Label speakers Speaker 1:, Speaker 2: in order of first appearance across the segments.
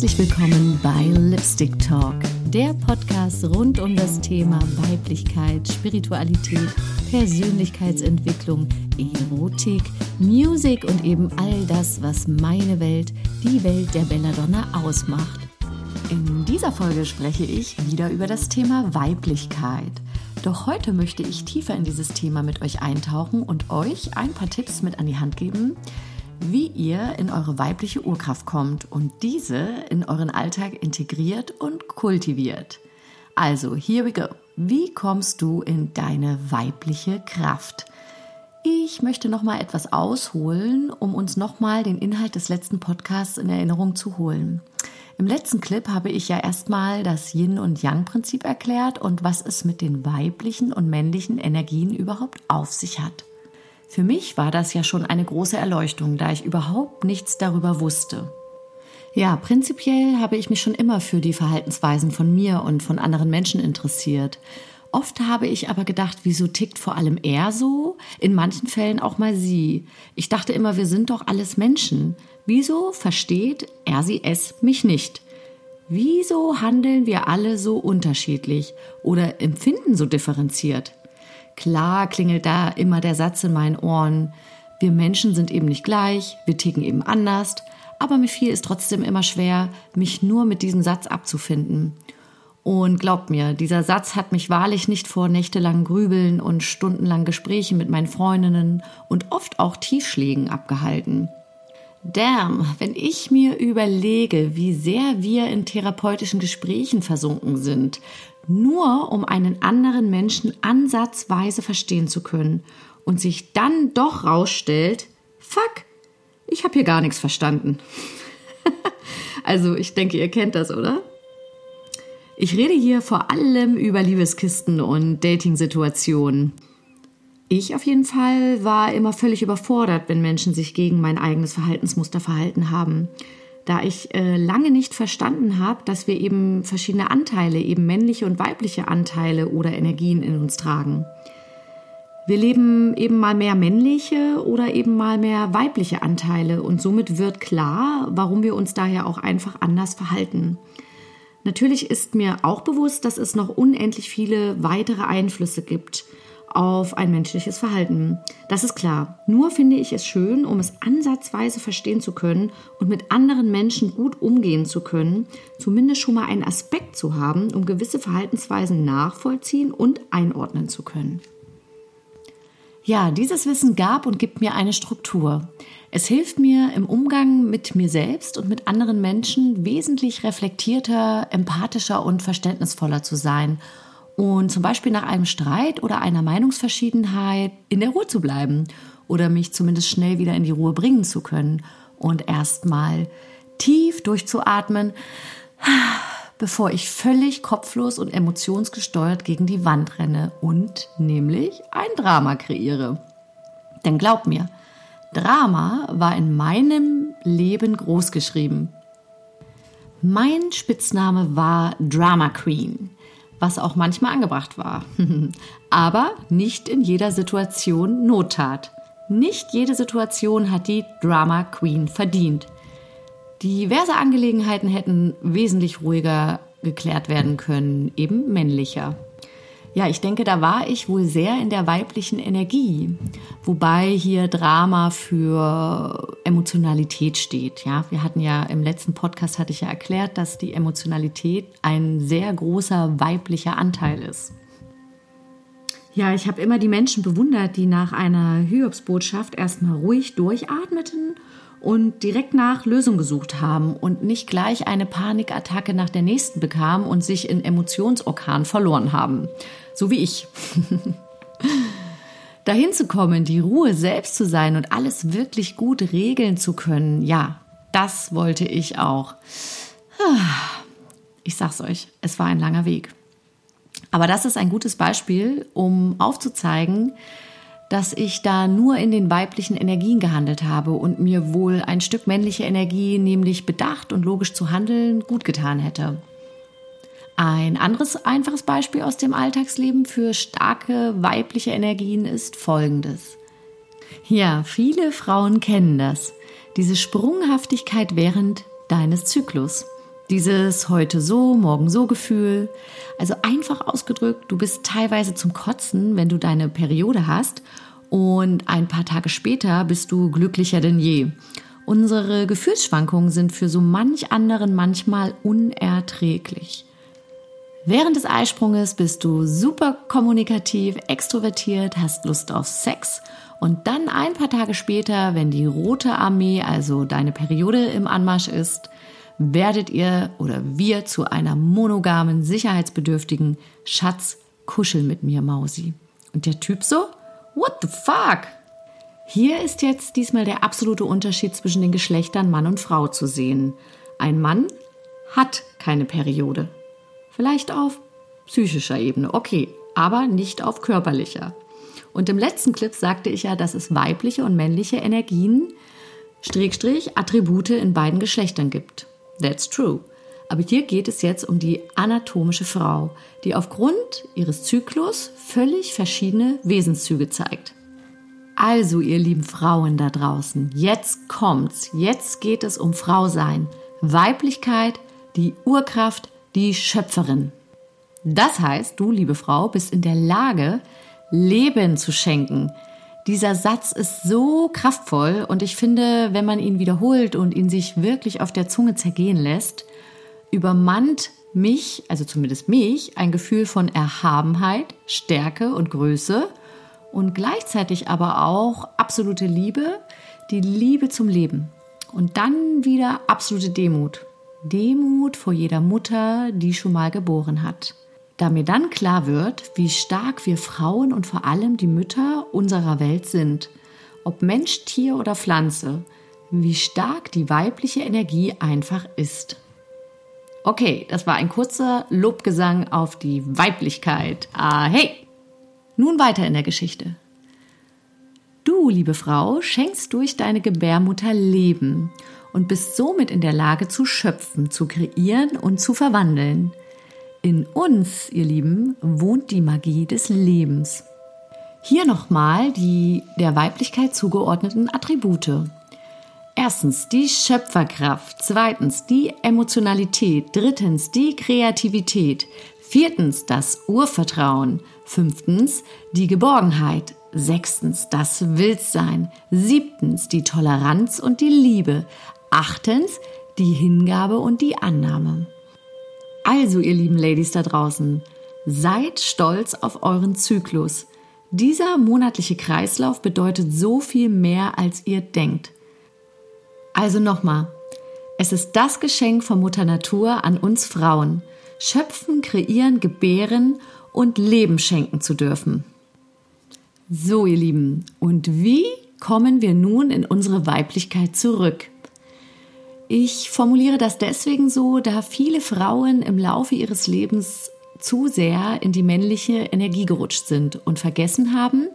Speaker 1: Herzlich willkommen bei Lipstick Talk, der Podcast rund um das Thema Weiblichkeit, Spiritualität, Persönlichkeitsentwicklung, Erotik, Musik und eben all das, was meine Welt, die Welt der Belladonna ausmacht. In dieser Folge spreche ich wieder über das Thema Weiblichkeit. Doch heute möchte ich tiefer in dieses Thema mit euch eintauchen und euch ein paar Tipps mit an die Hand geben, wie ihr in eure weibliche Urkraft kommt und diese in euren Alltag integriert und kultiviert. Also, here we go. Wie kommst du in deine weibliche Kraft? Ich möchte noch mal etwas ausholen, um uns noch mal den Inhalt des letzten Podcasts in Erinnerung zu holen. Im letzten Clip habe ich ja erstmal das Yin und Yang Prinzip erklärt und was es mit den weiblichen und männlichen Energien überhaupt auf sich hat. Für mich war das ja schon eine große Erleuchtung, da ich überhaupt nichts darüber wusste. Ja, prinzipiell habe ich mich schon immer für die Verhaltensweisen von mir und von anderen Menschen interessiert. Oft habe ich aber gedacht, wieso tickt vor allem er so? In manchen Fällen auch mal sie. Ich dachte immer, wir sind doch alles Menschen. Wieso versteht er sie es mich nicht? Wieso handeln wir alle so unterschiedlich oder empfinden so differenziert? Klar klingelt da immer der Satz in meinen Ohren, wir Menschen sind eben nicht gleich, wir ticken eben anders, aber mir fiel es trotzdem immer schwer, mich nur mit diesem Satz abzufinden. Und glaubt mir, dieser Satz hat mich wahrlich nicht vor nächtelangen Grübeln und stundenlangen Gesprächen mit meinen Freundinnen und oft auch Tiefschlägen abgehalten. Damn, wenn ich mir überlege, wie sehr wir in therapeutischen Gesprächen versunken sind, nur um einen anderen Menschen ansatzweise verstehen zu können und sich dann doch rausstellt, fuck, ich habe hier gar nichts verstanden. also ich denke, ihr kennt das, oder? Ich rede hier vor allem über Liebeskisten und Dating-Situationen. Ich auf jeden Fall war immer völlig überfordert, wenn Menschen sich gegen mein eigenes Verhaltensmuster verhalten haben da ich äh, lange nicht verstanden habe, dass wir eben verschiedene Anteile, eben männliche und weibliche Anteile oder Energien in uns tragen. Wir leben eben mal mehr männliche oder eben mal mehr weibliche Anteile und somit wird klar, warum wir uns daher auch einfach anders verhalten. Natürlich ist mir auch bewusst, dass es noch unendlich viele weitere Einflüsse gibt auf ein menschliches Verhalten. Das ist klar. Nur finde ich es schön, um es ansatzweise verstehen zu können und mit anderen Menschen gut umgehen zu können, zumindest schon mal einen Aspekt zu haben, um gewisse Verhaltensweisen nachvollziehen und einordnen zu können. Ja, dieses Wissen gab und gibt mir eine Struktur. Es hilft mir im Umgang mit mir selbst und mit anderen Menschen wesentlich reflektierter, empathischer und verständnisvoller zu sein und zum Beispiel nach einem Streit oder einer Meinungsverschiedenheit in der Ruhe zu bleiben oder mich zumindest schnell wieder in die Ruhe bringen zu können und erstmal tief durchzuatmen, bevor ich völlig kopflos und emotionsgesteuert gegen die Wand renne und nämlich ein Drama kreiere. Denn glaub mir, Drama war in meinem Leben großgeschrieben. Mein Spitzname war Drama Queen was auch manchmal angebracht war. Aber nicht in jeder Situation Not tat. Nicht jede Situation hat die Drama Queen verdient. Diverse Angelegenheiten hätten wesentlich ruhiger geklärt werden können, eben männlicher. Ja, ich denke, da war ich wohl sehr in der weiblichen Energie, wobei hier Drama für Emotionalität steht. Ja, wir hatten ja im letzten Podcast hatte ich ja erklärt, dass die Emotionalität ein sehr großer weiblicher Anteil ist. Ja, ich habe immer die Menschen bewundert, die nach einer Hyobsbotschaft erstmal ruhig durchatmeten und direkt nach Lösung gesucht haben und nicht gleich eine Panikattacke nach der nächsten bekamen und sich in Emotionsorkan verloren haben. So wie ich. Dahin zu kommen, die Ruhe selbst zu sein und alles wirklich gut regeln zu können, ja, das wollte ich auch. Ich sag's euch, es war ein langer Weg. Aber das ist ein gutes Beispiel, um aufzuzeigen, dass ich da nur in den weiblichen Energien gehandelt habe und mir wohl ein Stück männliche Energie, nämlich bedacht und logisch zu handeln, gut getan hätte. Ein anderes einfaches Beispiel aus dem Alltagsleben für starke weibliche Energien ist folgendes. Ja, viele Frauen kennen das. Diese Sprunghaftigkeit während deines Zyklus. Dieses heute so, morgen so Gefühl. Also einfach ausgedrückt, du bist teilweise zum Kotzen, wenn du deine Periode hast und ein paar Tage später bist du glücklicher denn je. Unsere Gefühlsschwankungen sind für so manch anderen manchmal unerträglich. Während des Eisprunges bist du super kommunikativ, extrovertiert, hast Lust auf Sex und dann ein paar Tage später, wenn die rote Armee, also deine Periode im Anmarsch ist, werdet ihr oder wir zu einer monogamen, sicherheitsbedürftigen Schatz, kuschel mit mir, Mausi. Und der Typ so, what the fuck? Hier ist jetzt diesmal der absolute Unterschied zwischen den Geschlechtern Mann und Frau zu sehen. Ein Mann hat keine Periode. Vielleicht auf psychischer Ebene, okay, aber nicht auf körperlicher. Und im letzten Clip sagte ich ja, dass es weibliche und männliche Energien, Strich, Attribute in beiden Geschlechtern gibt. That's true. Aber hier geht es jetzt um die anatomische Frau, die aufgrund ihres Zyklus völlig verschiedene Wesenszüge zeigt. Also, ihr lieben Frauen da draußen, jetzt kommt's. Jetzt geht es um Frau sein. Weiblichkeit, die Urkraft, die Schöpferin. Das heißt, du, liebe Frau, bist in der Lage, Leben zu schenken. Dieser Satz ist so kraftvoll und ich finde, wenn man ihn wiederholt und ihn sich wirklich auf der Zunge zergehen lässt, übermannt mich, also zumindest mich, ein Gefühl von Erhabenheit, Stärke und Größe und gleichzeitig aber auch absolute Liebe, die Liebe zum Leben. Und dann wieder absolute Demut. Demut vor jeder Mutter, die schon mal geboren hat da mir dann klar wird, wie stark wir Frauen und vor allem die Mütter unserer Welt sind, ob Mensch, Tier oder Pflanze, wie stark die weibliche Energie einfach ist. Okay, das war ein kurzer Lobgesang auf die Weiblichkeit. Ah, hey! Nun weiter in der Geschichte. Du, liebe Frau, schenkst durch deine Gebärmutter Leben und bist somit in der Lage zu schöpfen, zu kreieren und zu verwandeln. In uns, ihr Lieben, wohnt die Magie des Lebens. Hier nochmal die der Weiblichkeit zugeordneten Attribute. Erstens die Schöpferkraft, zweitens die Emotionalität, drittens die Kreativität, viertens das Urvertrauen, fünftens die Geborgenheit, sechstens das Wildsein, siebtens die Toleranz und die Liebe, achtens die Hingabe und die Annahme. Also, ihr lieben Ladies da draußen, seid stolz auf euren Zyklus. Dieser monatliche Kreislauf bedeutet so viel mehr, als ihr denkt. Also nochmal, es ist das Geschenk von Mutter Natur an uns Frauen, schöpfen, kreieren, gebären und Leben schenken zu dürfen. So, ihr Lieben, und wie kommen wir nun in unsere Weiblichkeit zurück? Ich formuliere das deswegen so, da viele Frauen im Laufe ihres Lebens zu sehr in die männliche Energie gerutscht sind und vergessen haben,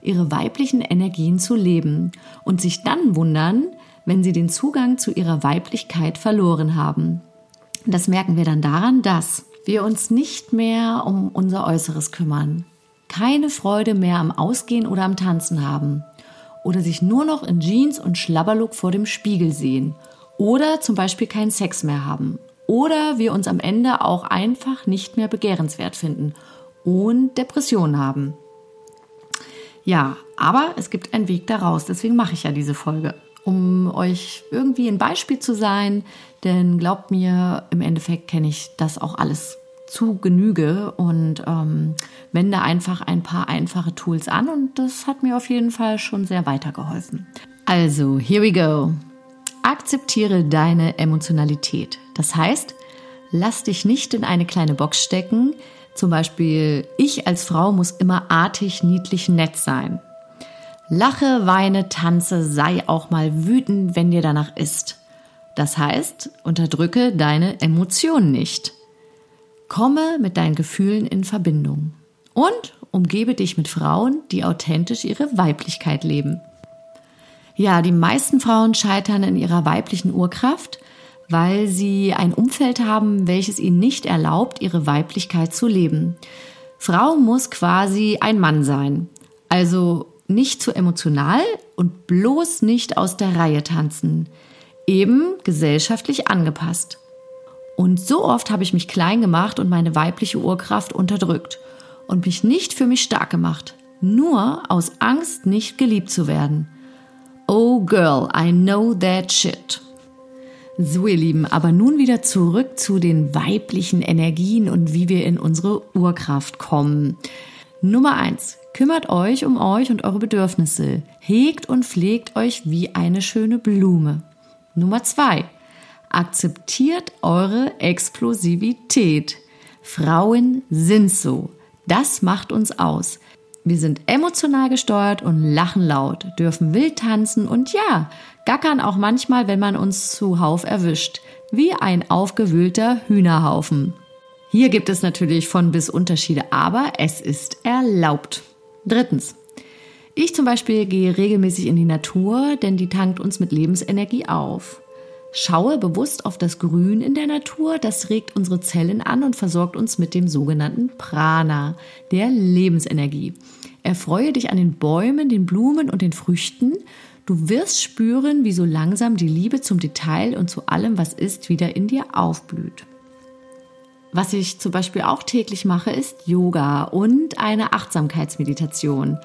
Speaker 1: ihre weiblichen Energien zu leben und sich dann wundern, wenn sie den Zugang zu ihrer Weiblichkeit verloren haben. Das merken wir dann daran, dass wir uns nicht mehr um unser Äußeres kümmern, keine Freude mehr am Ausgehen oder am Tanzen haben oder sich nur noch in Jeans und Schlabberlook vor dem Spiegel sehen oder zum Beispiel keinen Sex mehr haben oder wir uns am Ende auch einfach nicht mehr begehrenswert finden und Depressionen haben. Ja, aber es gibt einen Weg daraus, deswegen mache ich ja diese Folge, um euch irgendwie ein Beispiel zu sein, denn glaubt mir, im Endeffekt kenne ich das auch alles zu Genüge und ähm, wende einfach ein paar einfache Tools an und das hat mir auf jeden Fall schon sehr weitergeholfen. Also, here we go. Akzeptiere deine Emotionalität. Das heißt, lass dich nicht in eine kleine Box stecken. Zum Beispiel, ich als Frau muss immer artig, niedlich, nett sein. Lache, weine, tanze, sei auch mal wütend, wenn dir danach ist. Das heißt, unterdrücke deine Emotionen nicht. Komme mit deinen Gefühlen in Verbindung. Und umgebe dich mit Frauen, die authentisch ihre Weiblichkeit leben. Ja, die meisten Frauen scheitern in ihrer weiblichen Urkraft, weil sie ein Umfeld haben, welches ihnen nicht erlaubt, ihre Weiblichkeit zu leben. Frau muss quasi ein Mann sein, also nicht zu emotional und bloß nicht aus der Reihe tanzen, eben gesellschaftlich angepasst. Und so oft habe ich mich klein gemacht und meine weibliche Urkraft unterdrückt und mich nicht für mich stark gemacht, nur aus Angst, nicht geliebt zu werden. Oh girl, I know that shit. So ihr Lieben, aber nun wieder zurück zu den weiblichen Energien und wie wir in unsere Urkraft kommen. Nummer eins: Kümmert euch um euch und eure Bedürfnisse. Hegt und pflegt euch wie eine schöne Blume. Nummer zwei: Akzeptiert eure Explosivität. Frauen sind so. Das macht uns aus. Wir sind emotional gesteuert und lachen laut, dürfen wild tanzen und ja, gackern auch manchmal, wenn man uns zuhauf erwischt, wie ein aufgewühlter Hühnerhaufen. Hier gibt es natürlich von bis Unterschiede, aber es ist erlaubt. Drittens. Ich zum Beispiel gehe regelmäßig in die Natur, denn die tankt uns mit Lebensenergie auf. Schaue bewusst auf das Grün in der Natur, das regt unsere Zellen an und versorgt uns mit dem sogenannten Prana, der Lebensenergie. Erfreue dich an den Bäumen, den Blumen und den Früchten. Du wirst spüren, wie so langsam die Liebe zum Detail und zu allem, was ist, wieder in dir aufblüht. Was ich zum Beispiel auch täglich mache, ist Yoga und eine Achtsamkeitsmeditation.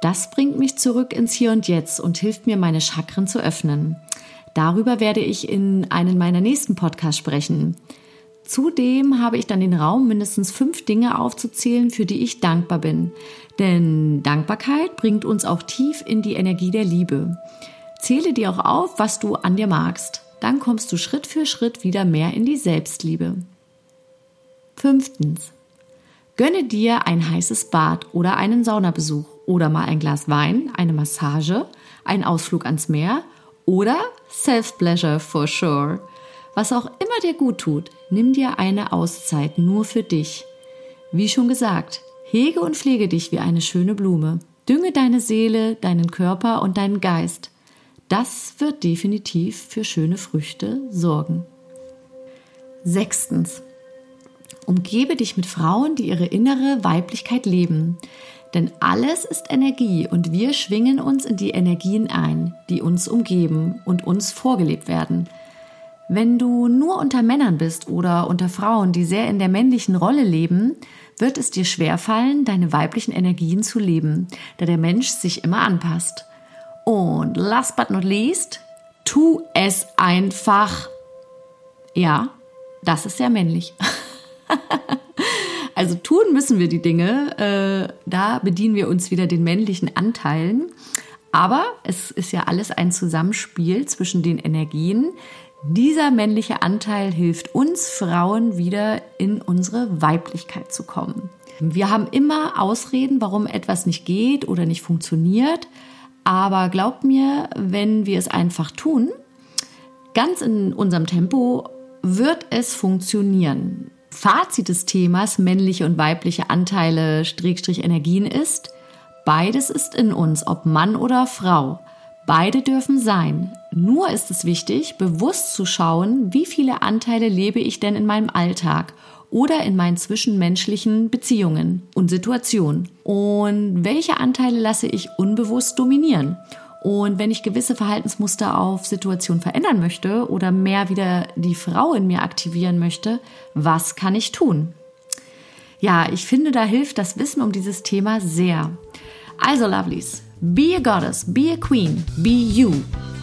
Speaker 1: Das bringt mich zurück ins Hier und Jetzt und hilft mir, meine Chakren zu öffnen. Darüber werde ich in einem meiner nächsten Podcasts sprechen. Zudem habe ich dann den Raum, mindestens fünf Dinge aufzuzählen, für die ich dankbar bin. Denn Dankbarkeit bringt uns auch tief in die Energie der Liebe. Zähle dir auch auf, was du an dir magst. Dann kommst du Schritt für Schritt wieder mehr in die Selbstliebe. Fünftens. Gönne dir ein heißes Bad oder einen Saunabesuch oder mal ein Glas Wein, eine Massage, einen Ausflug ans Meer oder Self-Pleasure for sure. Was auch immer dir gut tut, nimm dir eine Auszeit nur für dich. Wie schon gesagt, hege und pflege dich wie eine schöne Blume. Dünge deine Seele, deinen Körper und deinen Geist. Das wird definitiv für schöne Früchte sorgen. Sechstens. Umgebe dich mit Frauen, die ihre innere Weiblichkeit leben. Denn alles ist Energie und wir schwingen uns in die Energien ein, die uns umgeben und uns vorgelebt werden. Wenn du nur unter Männern bist oder unter Frauen, die sehr in der männlichen Rolle leben, wird es dir schwerfallen, deine weiblichen Energien zu leben, da der Mensch sich immer anpasst. Und last but not least, tu es einfach. Ja, das ist sehr männlich. also tun müssen wir die Dinge. Äh, da bedienen wir uns wieder den männlichen Anteilen. Aber es ist ja alles ein Zusammenspiel zwischen den Energien. Dieser männliche Anteil hilft uns Frauen wieder in unsere Weiblichkeit zu kommen. Wir haben immer Ausreden, warum etwas nicht geht oder nicht funktioniert. Aber glaubt mir, wenn wir es einfach tun, ganz in unserem Tempo, wird es funktionieren. Fazit des Themas männliche und weibliche Anteile Strickstrich Energien ist, beides ist in uns, ob Mann oder Frau. Beide dürfen sein. Nur ist es wichtig, bewusst zu schauen, wie viele Anteile lebe ich denn in meinem Alltag oder in meinen zwischenmenschlichen Beziehungen und Situationen. Und welche Anteile lasse ich unbewusst dominieren? Und wenn ich gewisse Verhaltensmuster auf Situationen verändern möchte oder mehr wieder die Frau in mir aktivieren möchte, was kann ich tun? Ja, ich finde, da hilft das Wissen um dieses Thema sehr. Also, Lovelies, be a goddess, be a queen, be you.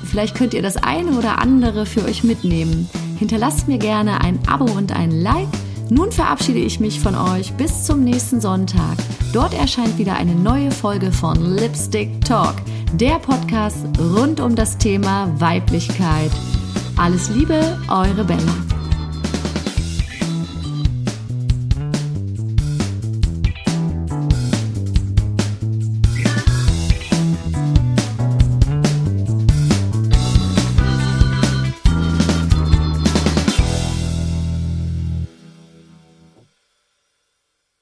Speaker 1: Vielleicht könnt ihr das eine oder andere für euch mitnehmen. Hinterlasst mir gerne ein Abo und ein Like. Nun verabschiede ich mich von euch bis zum nächsten Sonntag. Dort erscheint wieder eine neue Folge von Lipstick Talk der Podcast rund um das Thema Weiblichkeit. Alles Liebe, eure Bella.